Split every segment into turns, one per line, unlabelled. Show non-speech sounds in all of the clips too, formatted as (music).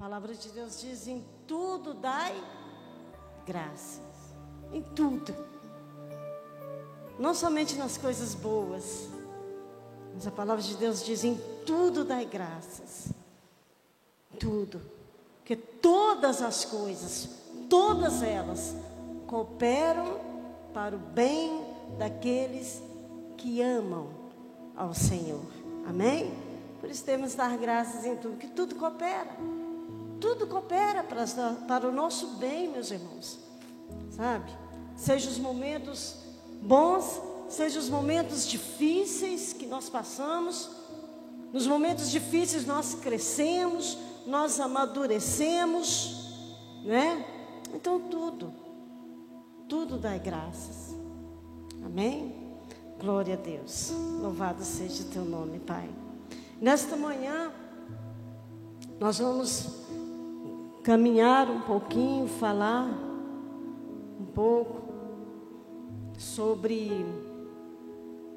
palavra de Deus diz: em tudo dai graças. Em tudo. Não somente nas coisas boas, mas a palavra de Deus diz: em tudo dai graças. Tudo. Porque todas as coisas, todas elas, cooperam para o bem daqueles que amam ao Senhor. Amém? Por isso temos que dar graças em tudo, que tudo coopera. Tudo coopera para, para o nosso bem, meus irmãos. Sabe? Seja os momentos bons, seja os momentos difíceis que nós passamos. Nos momentos difíceis nós crescemos, nós amadurecemos, né? Então tudo, tudo dá graças. Amém? Glória a Deus. Louvado seja o teu nome, Pai. Nesta manhã, nós vamos caminhar um pouquinho, falar um pouco sobre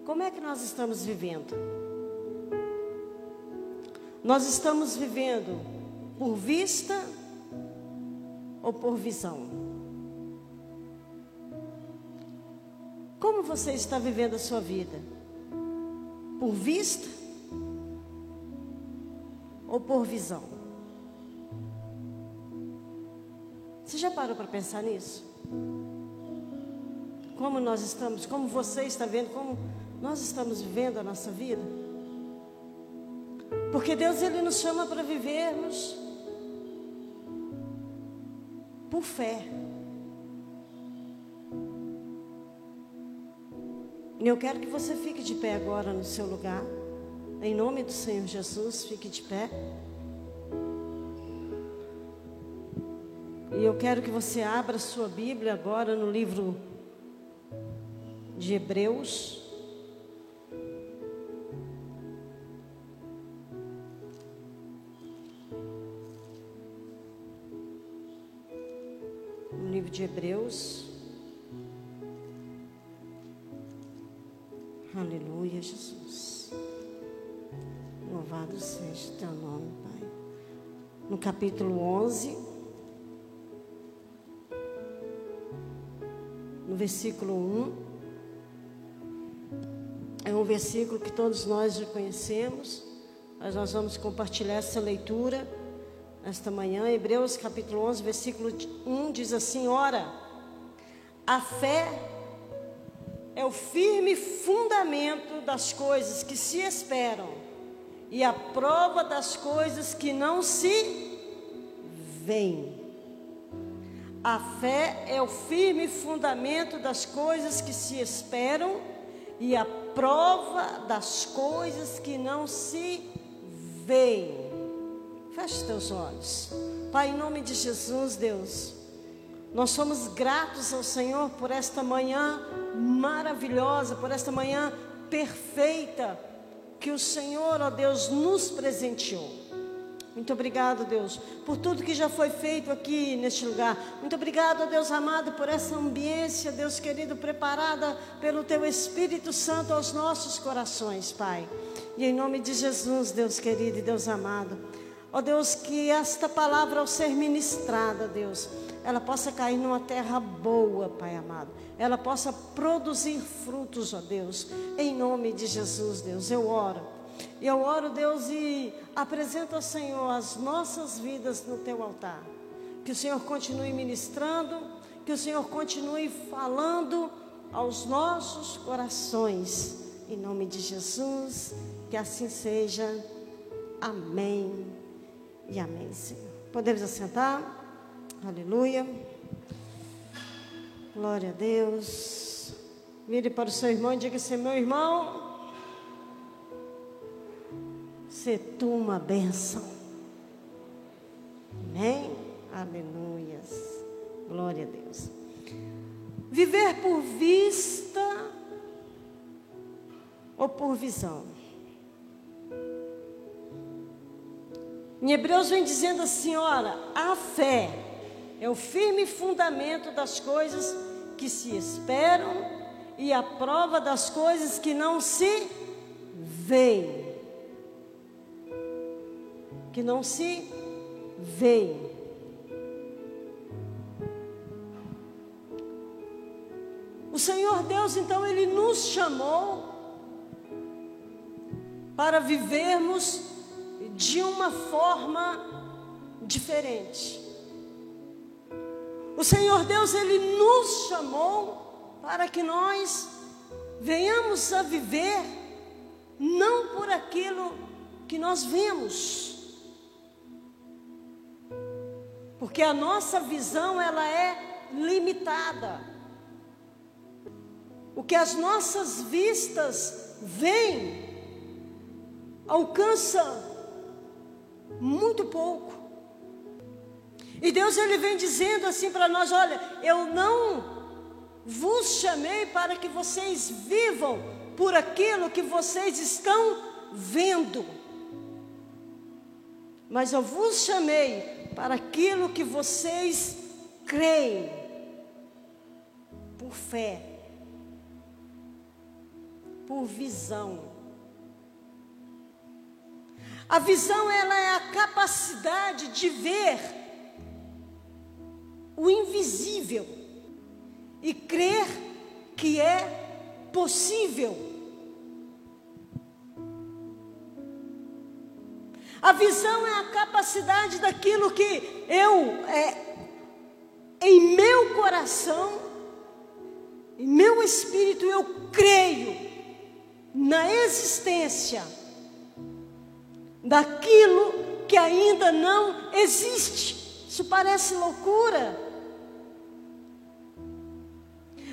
como é que nós estamos vivendo. Nós estamos vivendo por vista ou por visão? Como você está vivendo a sua vida? Por vista ou por visão? Já parou para pensar nisso? Como nós estamos, como você está vendo, como nós estamos vivendo a nossa vida? Porque Deus ele nos chama para vivermos por fé. E eu quero que você fique de pé agora no seu lugar. Em nome do Senhor Jesus, fique de pé. E eu quero que você abra sua Bíblia agora no livro de Hebreus. No livro de Hebreus. Aleluia, Jesus. Louvado seja o teu nome, Pai. No capítulo 11. No versículo 1. É um versículo que todos nós já conhecemos, mas nós vamos compartilhar essa leitura esta manhã. Hebreus capítulo 11, versículo 1 diz assim: Ora, a fé é o firme fundamento das coisas que se esperam e a prova das coisas que não se veem. A fé é o firme fundamento das coisas que se esperam e a prova das coisas que não se veem. Feche teus olhos. Pai, em nome de Jesus, Deus, nós somos gratos ao Senhor por esta manhã maravilhosa, por esta manhã perfeita que o Senhor, ó Deus, nos presenteou. Muito obrigado, Deus, por tudo que já foi feito aqui neste lugar. Muito obrigado, Deus amado, por essa ambiência, Deus querido, preparada pelo Teu Espírito Santo aos nossos corações, Pai. E em nome de Jesus, Deus querido e Deus amado. Ó Deus, que esta palavra ao ser ministrada, Deus, ela possa cair numa terra boa, Pai amado. Ela possa produzir frutos, ó Deus. Em nome de Jesus, Deus, eu oro eu oro, Deus, e apresento ao Senhor as nossas vidas no teu altar. Que o Senhor continue ministrando, que o Senhor continue falando aos nossos corações. Em nome de Jesus, que assim seja. Amém e amém, Senhor. Podemos assentar? Aleluia. Glória a Deus. Vire para o seu irmão e diga assim: meu irmão, ser tu uma bênção. Amém? Aleluias. Glória a Deus. Viver por vista ou por visão? Em Hebreus vem dizendo assim: ora, a fé é o firme fundamento das coisas que se esperam e a prova das coisas que não se veem que não se vem. O Senhor Deus, então, Ele nos chamou para vivermos de uma forma diferente. O Senhor Deus, Ele nos chamou para que nós venhamos a viver não por aquilo que nós vemos, porque a nossa visão ela é limitada. O que as nossas vistas veem alcança muito pouco. E Deus ele vem dizendo assim para nós, olha, eu não vos chamei para que vocês vivam por aquilo que vocês estão vendo. Mas eu vos chamei para aquilo que vocês creem por fé, por visão. A visão ela é a capacidade de ver o invisível e crer que é possível. A visão é a capacidade daquilo que eu, é, em meu coração, em meu espírito, eu creio na existência daquilo que ainda não existe. Isso parece loucura.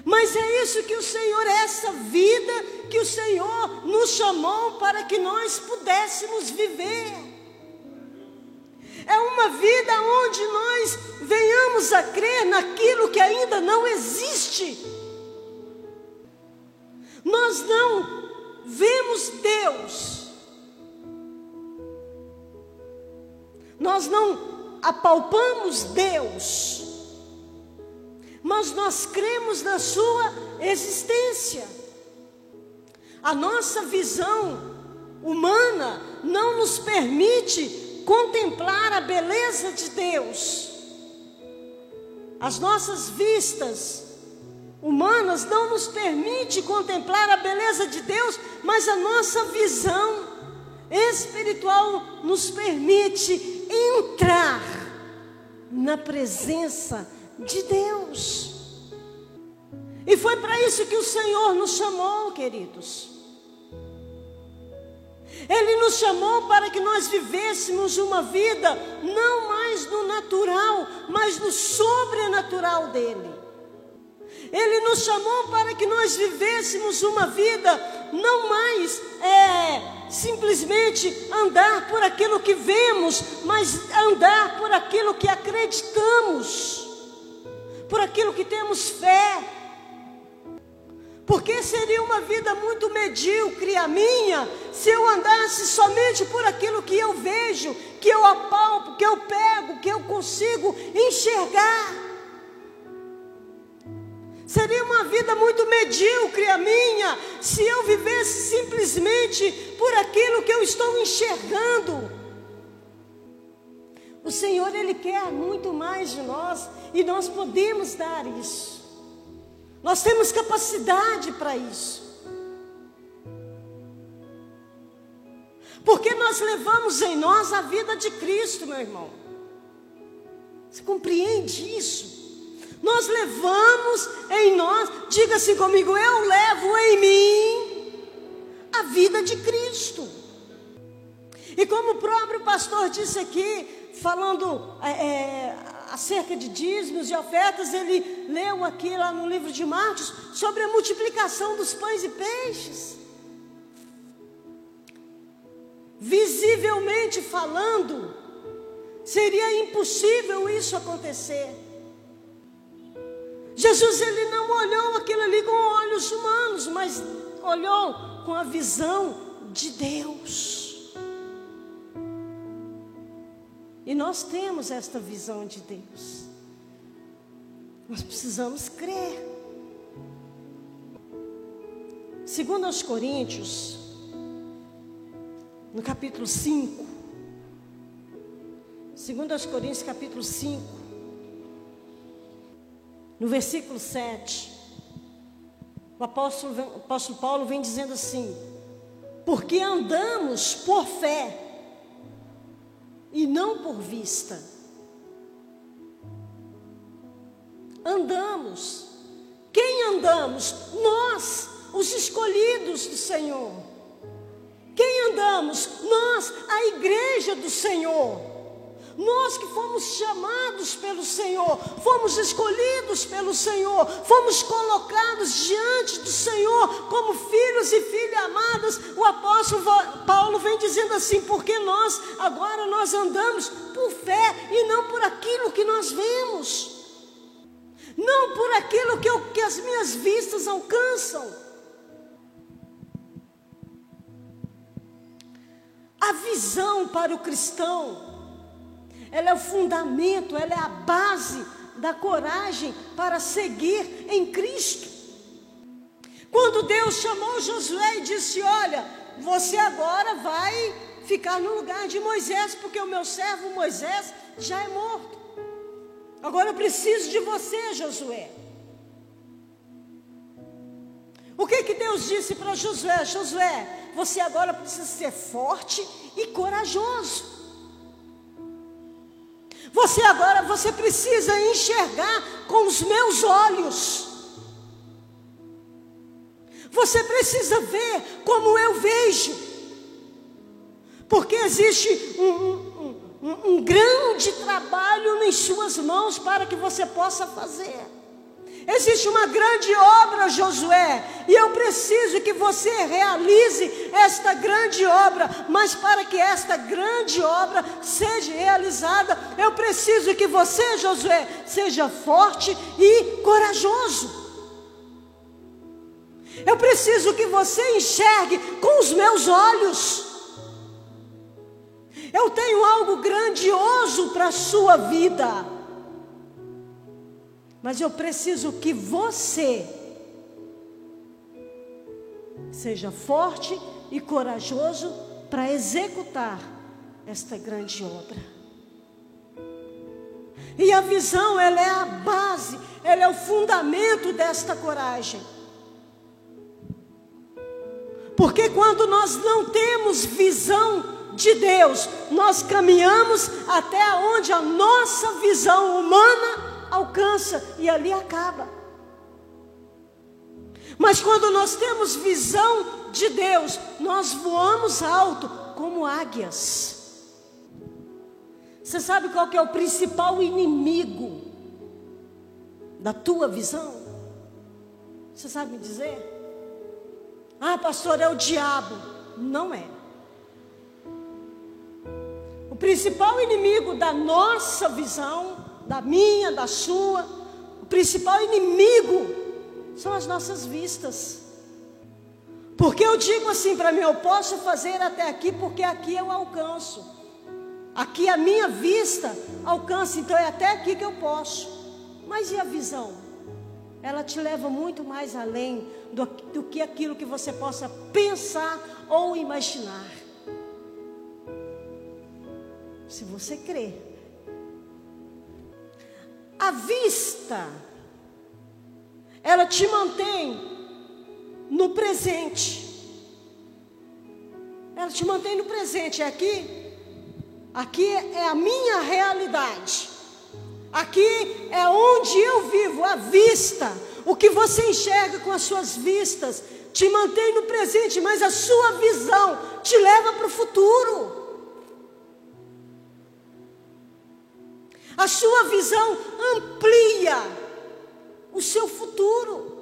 Mas é isso que o Senhor, é essa vida que o Senhor nos chamou para que nós pudéssemos viver. Vida onde nós venhamos a crer naquilo que ainda não existe. Nós não vemos Deus Nós não apalpamos Deus, mas nós cremos na Sua existência. A nossa visão humana não nos permite contemplar a beleza de Deus. As nossas vistas humanas não nos permite contemplar a beleza de Deus, mas a nossa visão espiritual nos permite entrar na presença de Deus. E foi para isso que o Senhor nos chamou, queridos. Ele nos chamou para que nós vivêssemos uma vida não mais no natural, mas no sobrenatural dele. Ele nos chamou para que nós vivêssemos uma vida não mais é, simplesmente andar por aquilo que vemos, mas andar por aquilo que acreditamos, por aquilo que temos fé. Porque seria uma vida muito medíocre a minha se eu andasse somente por aquilo que eu vejo, que eu apalpo, que eu pego, que eu consigo enxergar. Seria uma vida muito medíocre a minha se eu vivesse simplesmente por aquilo que eu estou enxergando. O Senhor, Ele quer muito mais de nós e nós podemos dar isso. Nós temos capacidade para isso. Porque nós levamos em nós a vida de Cristo, meu irmão. Você compreende isso? Nós levamos em nós, diga assim comigo, eu levo em mim a vida de Cristo. E como o próprio pastor disse aqui, falando é, é, acerca de dízimos e ofertas, ele leu aqui lá no livro de Marcos sobre a multiplicação dos pães e peixes. Visivelmente falando, seria impossível isso acontecer. Jesus ele não olhou aquilo ali com olhos humanos, mas olhou com a visão de Deus. E nós temos esta visão de Deus. Nós precisamos crer. Segundo aos Coríntios, no capítulo 5, 2 Coríntios capítulo 5, no versículo 7, o apóstolo, o apóstolo Paulo vem dizendo assim: Porque andamos por fé e não por vista. Andamos. Quem andamos? Nós, os escolhidos do Senhor. Quem andamos? Nós, a igreja do Senhor. Nós que fomos chamados pelo Senhor, fomos escolhidos pelo Senhor, fomos colocados diante do Senhor como filhos e filhas amadas. O apóstolo Paulo vem dizendo assim: porque nós agora nós andamos por fé e não por aquilo que nós vemos, não por aquilo que, eu, que as minhas vistas alcançam. A visão para o cristão ela é o fundamento, ela é a base da coragem para seguir em Cristo. Quando Deus chamou Josué e disse: Olha, você agora vai ficar no lugar de Moisés, porque o meu servo Moisés já é morto. Agora eu preciso de você, Josué. O que que Deus disse para Josué? Josué, você agora precisa ser forte e corajoso. Você agora você precisa enxergar com os meus olhos. Você precisa ver como eu vejo. Porque existe um, um, um, um grande trabalho em suas mãos para que você possa fazer. Existe uma grande obra, Josué, e eu preciso que você realize esta grande obra. Mas para que esta grande obra seja realizada, eu preciso que você, Josué, seja forte e corajoso. Eu preciso que você enxergue com os meus olhos. Eu tenho algo grandioso para a sua vida. Mas eu preciso que você seja forte e corajoso para executar esta grande obra. E a visão, ela é a base, ela é o fundamento desta coragem. Porque quando nós não temos visão de Deus, nós caminhamos até onde a nossa visão humana alcança e ali acaba. Mas quando nós temos visão de Deus, nós voamos alto como águias. Você sabe qual é o principal inimigo da tua visão? Você sabe me dizer? Ah, pastor, é o diabo. Não é. O principal inimigo da nossa visão da minha, da sua. O principal inimigo são as nossas vistas. Porque eu digo assim para mim, eu posso fazer até aqui porque aqui eu alcanço. Aqui a minha vista alcança, então é até aqui que eu posso. Mas e a visão? Ela te leva muito mais além do, do que aquilo que você possa pensar ou imaginar. Se você crer a vista, ela te mantém no presente. Ela te mantém no presente. É aqui, aqui é a minha realidade. Aqui é onde eu vivo, a vista. O que você enxerga com as suas vistas te mantém no presente, mas a sua visão te leva para o futuro. A sua visão amplia o seu futuro.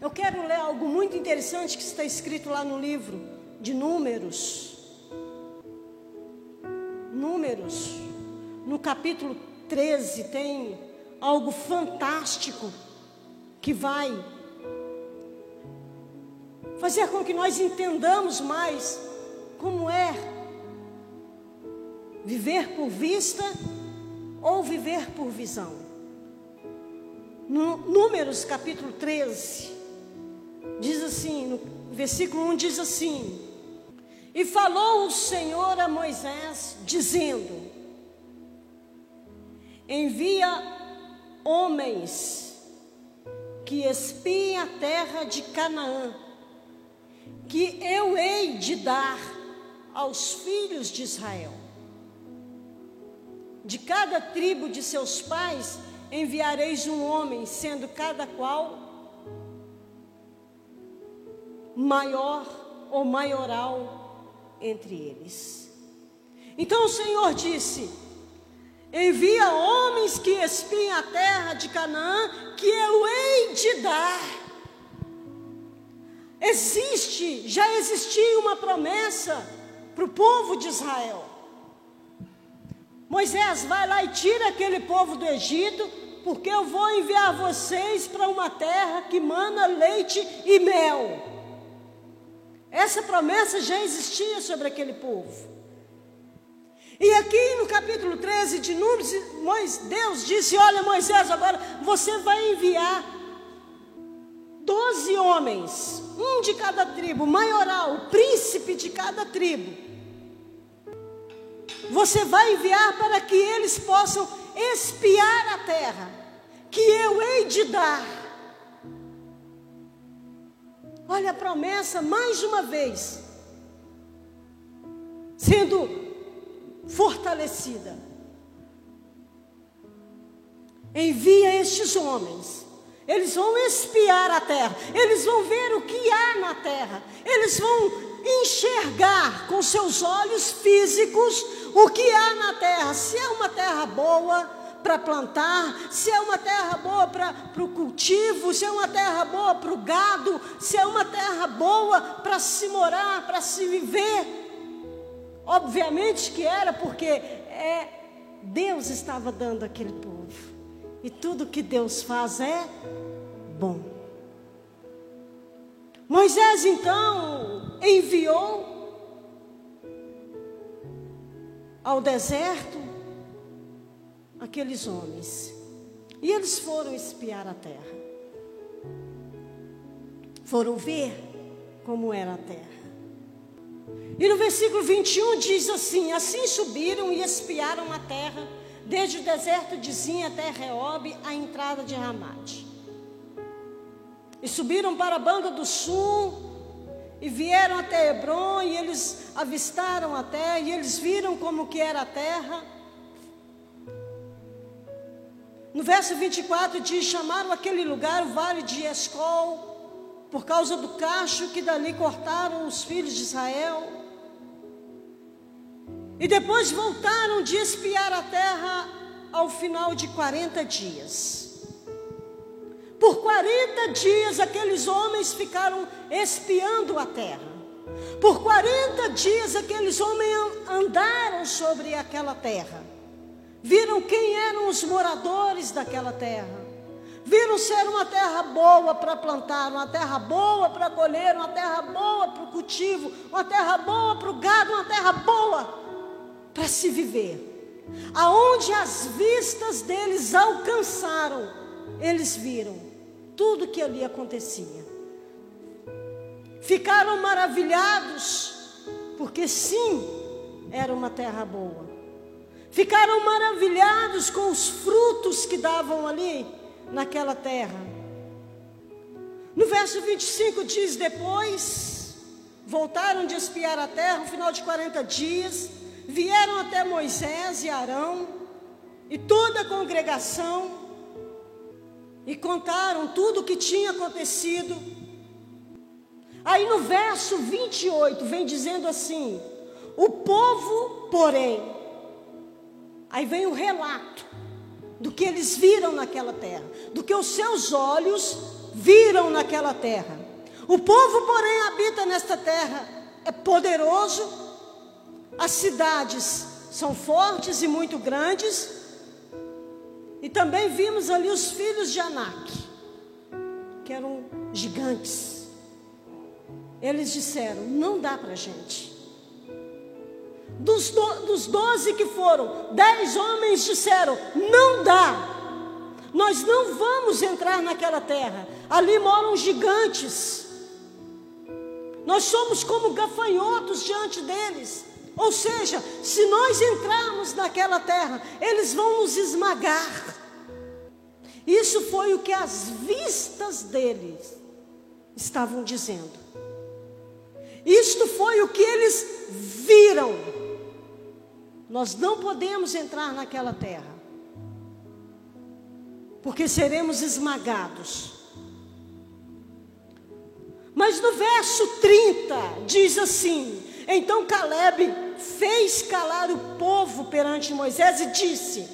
Eu quero ler algo muito interessante que está escrito lá no livro de Números. Números, no capítulo 13, tem algo fantástico que vai fazer com que nós entendamos mais como é Viver por vista ou viver por visão? No Números capítulo 13, diz assim, no versículo 1 diz assim: E falou o Senhor a Moisés, dizendo: Envia homens que espiem a terra de Canaã, que eu hei de dar aos filhos de Israel. De cada tribo de seus pais enviareis um homem, sendo cada qual maior ou maioral entre eles. Então o Senhor disse: Envia homens que espiem a terra de Canaã, que eu hei de dar. Existe, já existia uma promessa para o povo de Israel. Moisés, vai lá e tira aquele povo do Egito, porque eu vou enviar vocês para uma terra que mana leite e mel. Essa promessa já existia sobre aquele povo. E aqui no capítulo 13 de Números, Deus disse: Olha, Moisés, agora você vai enviar doze homens, um de cada tribo, maioral, príncipe de cada tribo. Você vai enviar para que eles possam espiar a terra, que eu hei de dar. Olha a promessa, mais uma vez, sendo fortalecida. Envia estes homens. Eles vão espiar a terra, eles vão ver o que há na terra, eles vão enxergar com seus olhos físicos o que há na terra. Se é uma terra boa para plantar, se é uma terra boa para o cultivo, se é uma terra boa para o gado, se é uma terra boa para se morar, para se viver. Obviamente que era porque é, Deus estava dando aquele povo. E tudo que Deus faz é bom. Moisés então enviou ao deserto aqueles homens. E eles foram espiar a terra. Foram ver como era a terra. E no versículo 21 diz assim: Assim subiram e espiaram a terra, desde o deserto de Zin até Reob, a entrada de Ramate. E subiram para a banda do sul, e vieram até Hebron, e eles avistaram a terra, e eles viram como que era a terra. No verso 24 diz: chamaram aquele lugar o vale de Escol, por causa do cacho que dali cortaram os filhos de Israel. E depois voltaram de espiar a terra ao final de 40 dias. Por 40 dias aqueles homens ficaram espiando a terra. Por 40 dias aqueles homens andaram sobre aquela terra. Viram quem eram os moradores daquela terra. Viram ser uma terra boa para plantar, uma terra boa para colher, uma terra boa para o cultivo, uma terra boa para o gado, uma terra boa para se viver. Aonde as vistas deles alcançaram, eles viram tudo que ali acontecia. Ficaram maravilhados, porque sim, era uma terra boa. Ficaram maravilhados com os frutos que davam ali naquela terra. No verso 25 diz: Depois voltaram de espiar a terra, no final de 40 dias vieram até Moisés e Arão e toda a congregação e contaram tudo o que tinha acontecido. Aí no verso 28 vem dizendo assim: o povo, porém, aí vem o relato do que eles viram naquela terra, do que os seus olhos viram naquela terra. O povo, porém, habita nesta terra, é poderoso, as cidades são fortes e muito grandes. E também vimos ali os filhos de Anak, que eram gigantes. Eles disseram: não dá para gente. Dos, do, dos doze que foram, dez homens disseram: não dá. Nós não vamos entrar naquela terra. Ali moram gigantes. Nós somos como gafanhotos diante deles. Ou seja, se nós entrarmos naquela terra, eles vão nos esmagar. Isso foi o que as vistas deles estavam dizendo. Isto foi o que eles viram. Nós não podemos entrar naquela terra, porque seremos esmagados. Mas no verso 30 diz assim: Então Caleb fez calar o povo perante Moisés e disse: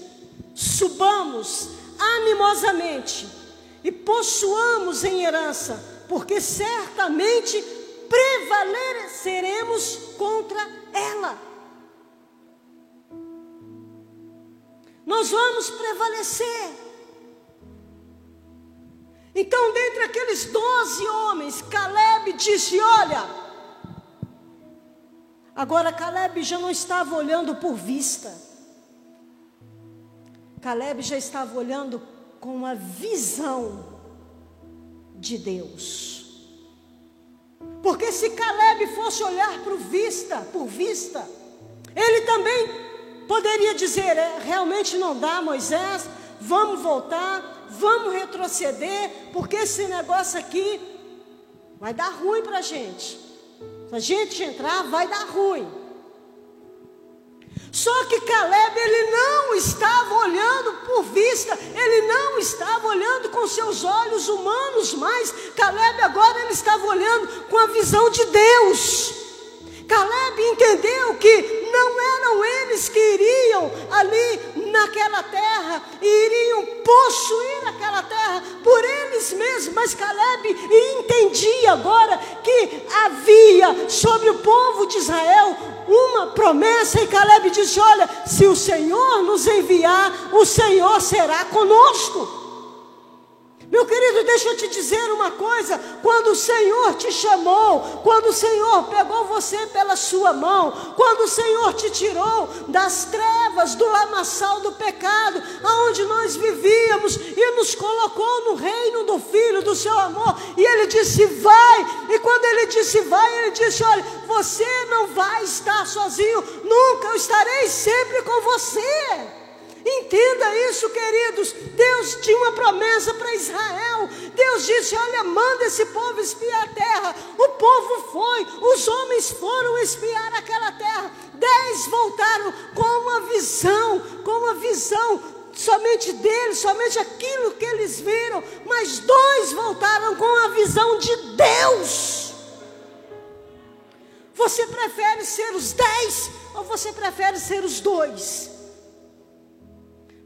Subamos animosamente e possuamos em herança, porque certamente prevaleceremos contra ela. Nós vamos prevalecer. Então, dentre aqueles doze homens, Caleb disse: Olha, agora Caleb já não estava olhando por vista, Caleb já estava olhando com uma visão de Deus. Porque se Caleb fosse olhar por vista, por vista, ele também poderia dizer: é, realmente não dá, Moisés, vamos voltar, vamos retroceder, porque esse negócio aqui vai dar ruim para a gente. Se a gente entrar, vai dar ruim. Só que Caleb, ele não estava olhando por vista, ele não estava olhando com seus olhos humanos, mas Caleb agora ele estava olhando com a visão de Deus. Caleb entendeu que não eram eles que iriam ali naquela terra e iriam possuir aquela terra por eles mesmos, mas Caleb entendia agora que havia sobre o povo de Israel uma promessa e Caleb disse: Olha, se o Senhor nos enviar, o Senhor será conosco. Meu querido, deixa eu te dizer uma coisa: quando o Senhor te chamou, quando o Senhor pegou você pela sua mão, quando o Senhor te tirou das trevas, do lamaçal do pecado, aonde nós vivíamos e nos colocou no reino do Filho, do seu amor, e Ele disse: Vai, e quando Ele disse: Vai, Ele disse: Olha, você não vai estar sozinho, nunca eu estarei sempre com você. Entenda isso, queridos. Deus tinha uma promessa para Israel. Deus disse: Olha, manda esse povo espiar a terra. O povo foi, os homens foram espiar aquela terra. Dez voltaram com uma visão, com uma visão somente deles, somente aquilo que eles viram. Mas dois voltaram com a visão de Deus. Você prefere ser os dez ou você prefere ser os dois?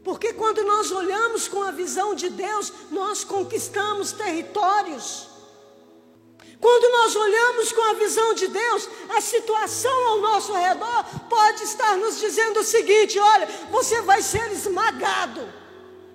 Porque quando nós olhamos com a visão de Deus, nós conquistamos territórios. Quando nós olhamos com a visão de Deus, a situação ao nosso redor pode estar nos dizendo o seguinte: olha, você vai ser esmagado.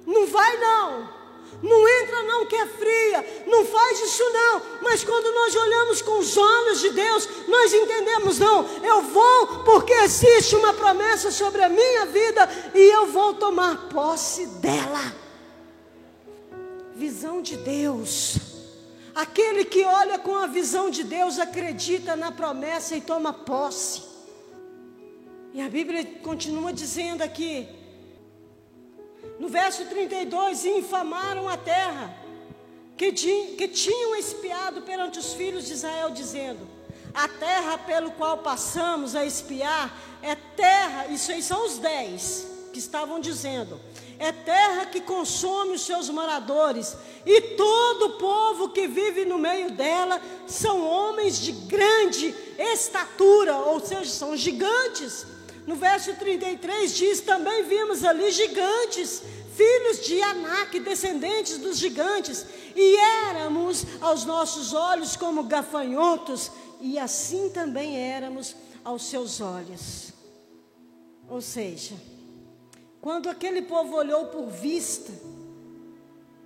Não vai não. Não entra não que é fria, não faz isso não. Mas quando nós olhamos com os olhos de Deus, nós entendemos não. Eu vou porque existe uma promessa sobre a minha vida e eu vou tomar posse dela. Visão de Deus. Aquele que olha com a visão de Deus acredita na promessa e toma posse. E a Bíblia continua dizendo aqui: no verso 32, infamaram a terra, que, que tinham espiado perante os filhos de Israel, dizendo: A terra pelo qual passamos a espiar é terra, isso aí são os dez que estavam dizendo, é terra que consome os seus moradores, e todo o povo que vive no meio dela são homens de grande estatura, ou seja, são gigantes. No verso 33 diz: Também vimos ali gigantes, filhos de Anak, descendentes dos gigantes, e éramos aos nossos olhos como gafanhotos, e assim também éramos aos seus olhos. Ou seja, quando aquele povo olhou por vista,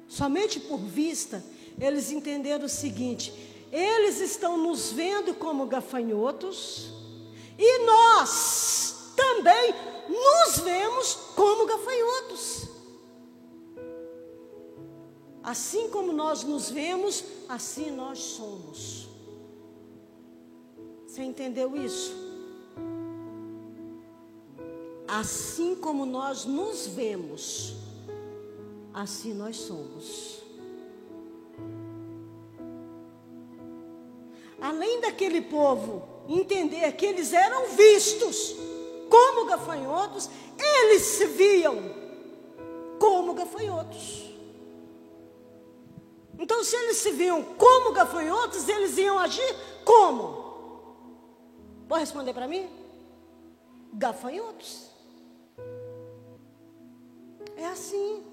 somente por vista, eles entenderam o seguinte: eles estão nos vendo como gafanhotos, e nós também nos vemos como gafanhotos. Assim como nós nos vemos, assim nós somos. Você entendeu isso? Assim como nós nos vemos, assim nós somos. Além daquele povo entender que eles eram vistos como gafanhotos, eles se viam como gafanhotos. Então, se eles se viam como gafanhotos, eles iam agir como? Pode responder para mim? Gafanhotos. É assim.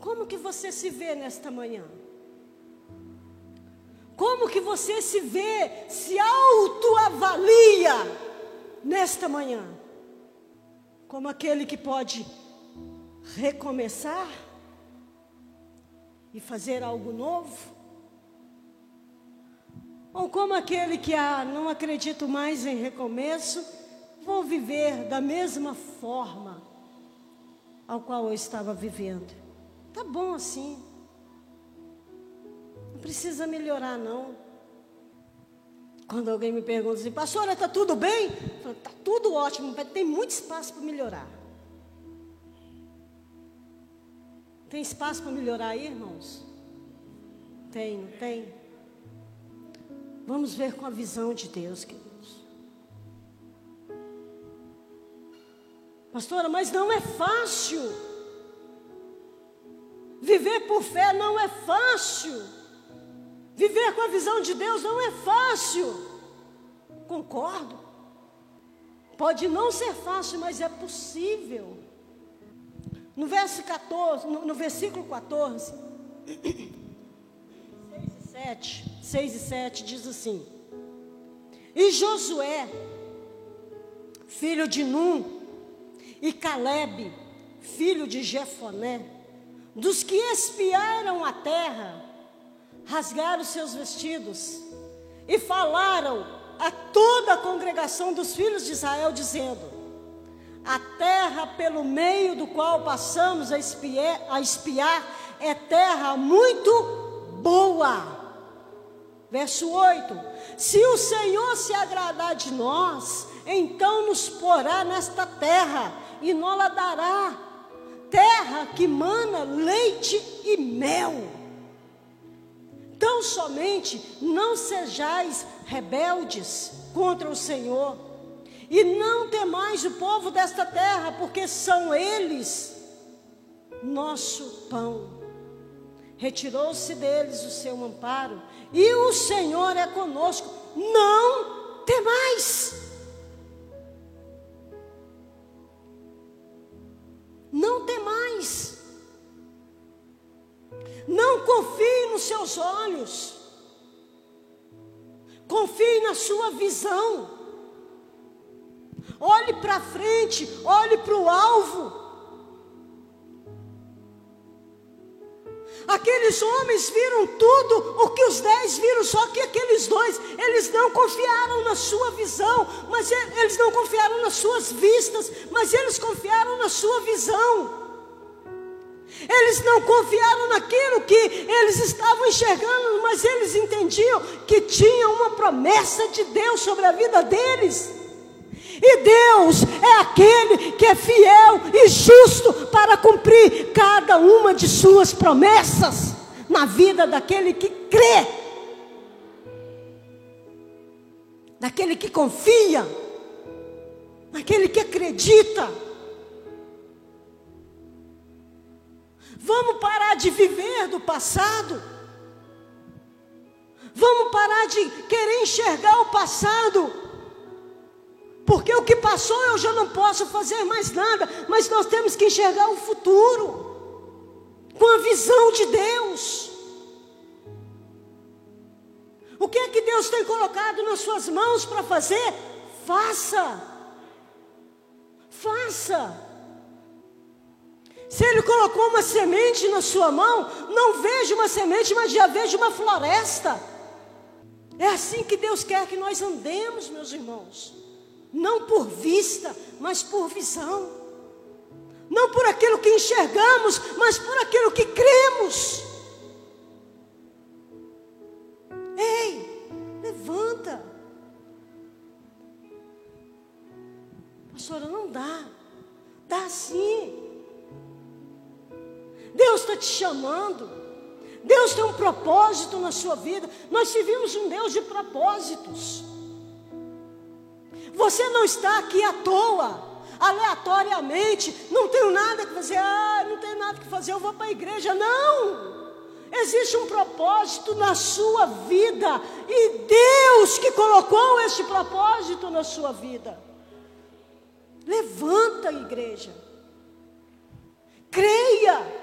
Como que você se vê nesta manhã? Como que você se vê, se autoavalia nesta manhã? Como aquele que pode recomeçar e fazer algo novo? Ou como aquele que ah, não acredito mais em recomeço, vou viver da mesma forma ao qual eu estava vivendo. Tá bom assim. Não precisa melhorar, não. Quando alguém me pergunta assim, pastora, está tudo bem? Está tudo ótimo, mas tem muito espaço para melhorar. Tem espaço para melhorar aí, irmãos? Tem, não tem? Vamos ver com a visão de Deus, queridos. Pastora, mas não é fácil. Viver por fé não é fácil. Viver com a visão de Deus não é fácil. Concordo. Pode não ser fácil, mas é possível. No verso 14, no, no versículo 14, 6 (clears throat) e 7, 6 e 7 diz assim: E Josué, filho de Num, e Caleb, filho de Jefoné, dos que espiaram a terra, rasgaram seus vestidos e falaram a toda a congregação dos filhos de Israel, dizendo: A terra pelo meio do qual passamos a espiar, a espiar é terra muito boa. Verso 8: Se o Senhor se agradar de nós, então nos porá nesta terra e nos dará terra que mana leite e mel. Tão somente não sejais rebeldes contra o Senhor, e não temais o povo desta terra, porque são eles nosso pão. Retirou-se deles o seu amparo, e o Senhor é conosco. Não temais. Não temais. Não confie nos seus olhos. Confie na sua visão. Olhe para frente, olhe para o alvo. Aqueles homens viram tudo o que os dez viram, só que aqueles dois, eles não confiaram na sua visão, mas eles não confiaram nas suas vistas, mas eles confiaram na sua visão. Eles não confiaram naquilo que eles estavam enxergando, mas eles entendiam que tinha uma promessa de Deus sobre a vida deles. E Deus é aquele que é fiel e justo para cumprir cada uma de suas promessas na vida daquele que crê, daquele que confia, daquele que acredita. Vamos parar de viver do passado. Vamos parar de querer enxergar o passado. Porque o que passou eu já não posso fazer mais nada. Mas nós temos que enxergar o futuro. Com a visão de Deus. O que é que Deus tem colocado nas suas mãos para fazer? Faça. Faça. Se ele colocou uma semente na sua mão, não vejo uma semente, mas já vejo uma floresta. É assim que Deus quer que nós andemos, meus irmãos. Não por vista, mas por visão. Não por aquilo que enxergamos, mas por aquilo que cremos. Ei, levanta. Pastora, não dá. Dá sim. Está te chamando. Deus tem um propósito na sua vida. Nós servimos um Deus de propósitos. Você não está aqui à toa, aleatoriamente. Não tenho nada que fazer. Ah, não tenho nada que fazer. Eu vou para a igreja. Não. Existe um propósito na sua vida. E Deus que colocou esse propósito na sua vida. Levanta, igreja. Creia.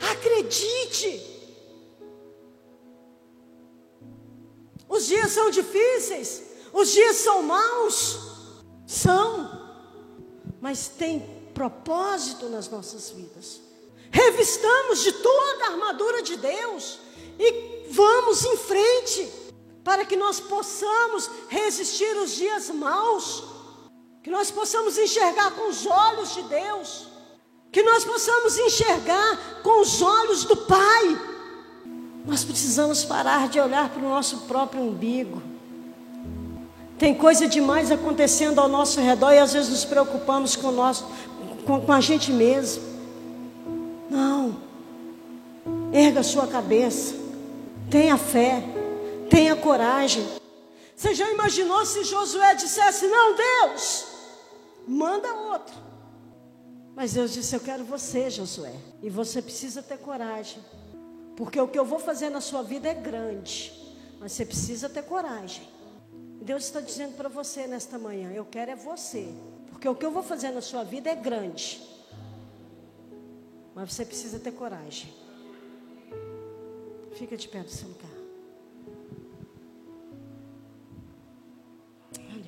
Acredite. Os dias são difíceis, os dias são maus, são, mas tem propósito nas nossas vidas. Revistamos de toda a armadura de Deus e vamos em frente para que nós possamos resistir os dias maus, que nós possamos enxergar com os olhos de Deus, que nós possamos enxergar com os olhos do Pai. Nós precisamos parar de olhar para o nosso próprio umbigo. Tem coisa demais acontecendo ao nosso redor e às vezes nos preocupamos com, nosso, com, com a gente mesmo. Não. Erga sua cabeça. Tenha fé. Tenha coragem. Você já imaginou se Josué dissesse: Não, Deus, manda outro. Mas Deus disse: Eu quero você, Josué. E você precisa ter coragem. Porque o que eu vou fazer na sua vida é grande. Mas você precisa ter coragem. Deus está dizendo para você nesta manhã: Eu quero é você. Porque o que eu vou fazer na sua vida é grande. Mas você precisa ter coragem. Fica de pé no seu lugar.